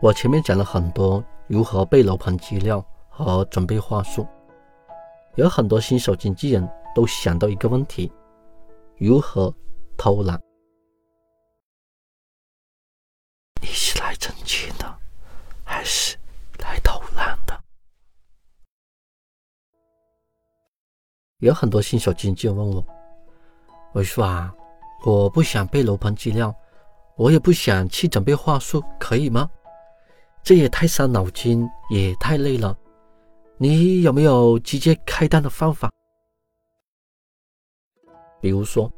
我前面讲了很多如何背楼盘资料和准备话术，有很多新手经纪人都想到一个问题：如何偷懒？你是来挣钱的，还是来偷懒的？有很多新手经纪人问我：“我说啊，我不想背楼盘资料，我也不想去准备话术，可以吗？”这也太伤脑筋，也太累了。你有没有直接开单的方法？比如说，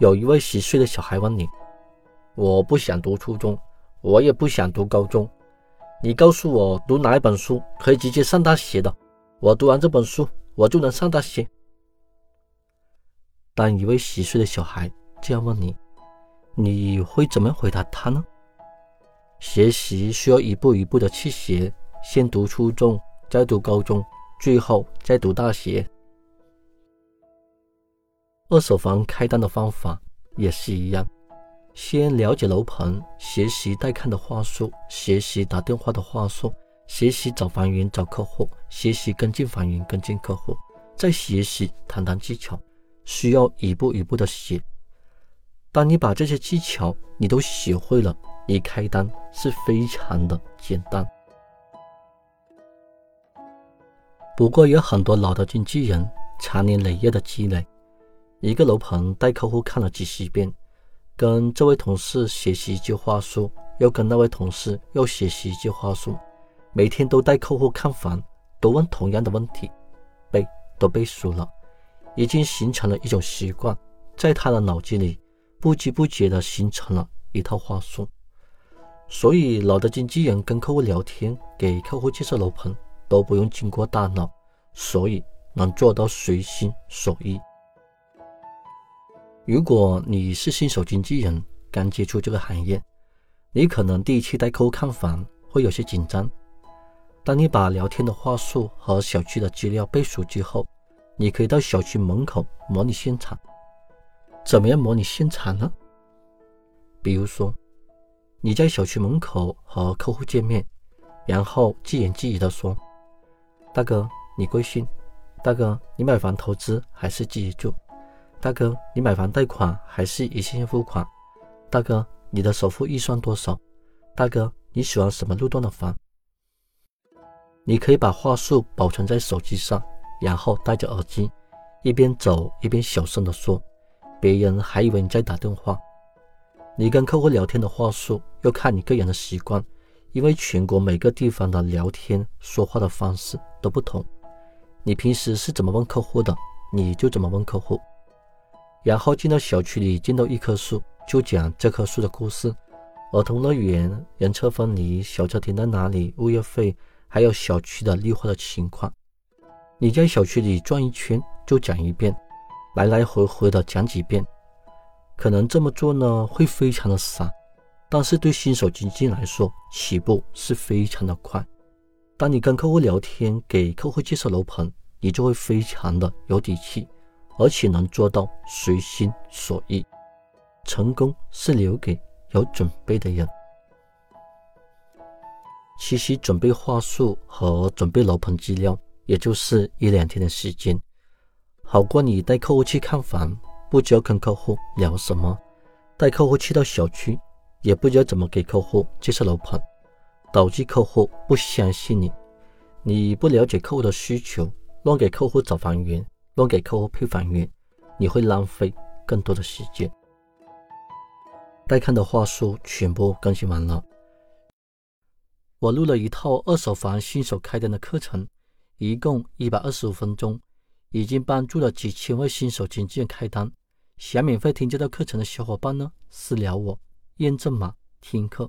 有一位十岁的小孩问你：“我不想读初中，我也不想读高中，你告诉我读哪一本书可以直接上大学的？我读完这本书，我就能上大学。”当一位十岁的小孩这样问你，你会怎么回答他呢？学习需要一步一步的去学，先读初中，再读高中，最后再读大学。二手房开单的方法也是一样，先了解楼盘，学习带看的话术，学习打电话的话术，学习找房源找客户，学习跟进房源跟进客户，再学习谈单技巧，需要一步一步的学。当你把这些技巧你都学会了。你开单是非常的简单，不过有很多老的经纪人，长年累月的积累，一个楼盘带客户看了几十遍，跟这位同事学习一句话术，又跟那位同事又学习一句话术，每天都带客户看房，都问同样的问题，背都背熟了，已经形成了一种习惯，在他的脑子里不知不觉的形成了一套话术。所以，老的经纪人跟客户聊天，给客户介绍楼盘都不用经过大脑，所以能做到随心所欲。如果你是新手经纪人，刚接触这个行业，你可能第一次带客户看房会有些紧张。当你把聊天的话术和小区的资料背熟之后，你可以到小区门口模拟现场。怎么样模拟现场呢？比如说。你在小区门口和客户见面，然后自言自语的说：“大哥，你贵姓？大哥，你买房投资还是自己住？大哥，你买房贷款还是一次性付款？大哥，你的首付预算多少？大哥，你喜欢什么路段的房？”你可以把话术保存在手机上，然后戴着耳机，一边走一边小声的说，别人还以为你在打电话。你跟客户聊天的话术要看你个人的习惯，因为全国每个地方的聊天说话的方式都不同。你平时是怎么问客户的，你就怎么问客户。然后进到小区里，见到一棵树，就讲这棵树的故事：儿童乐园、人车分离、小车停在哪里、物业费，还有小区的绿化的情况。你在小区里转一圈就讲一遍，来来回回的讲几遍。可能这么做呢会非常的散，但是对新手经纪来说，起步是非常的快。当你跟客户聊天，给客户介绍楼盘，你就会非常的有底气，而且能做到随心所欲。成功是留给有准备的人。其实准备话术和准备楼盘资料，也就是一两天的时间，好过你带客户去看房。不知道跟客户聊什么，带客户去到小区，也不知道怎么给客户介绍楼盘，导致客户不相信你。你不了解客户的需求，乱给客户找房源，乱给客户配房源，你会浪费更多的时间。带看的话术全部更新完了，我录了一套二手房新手开单的课程，一共一百二十五分钟，已经帮助了几千位新手经纪人开单。想免费听这套课程的小伙伴呢，私聊我，验证码听课。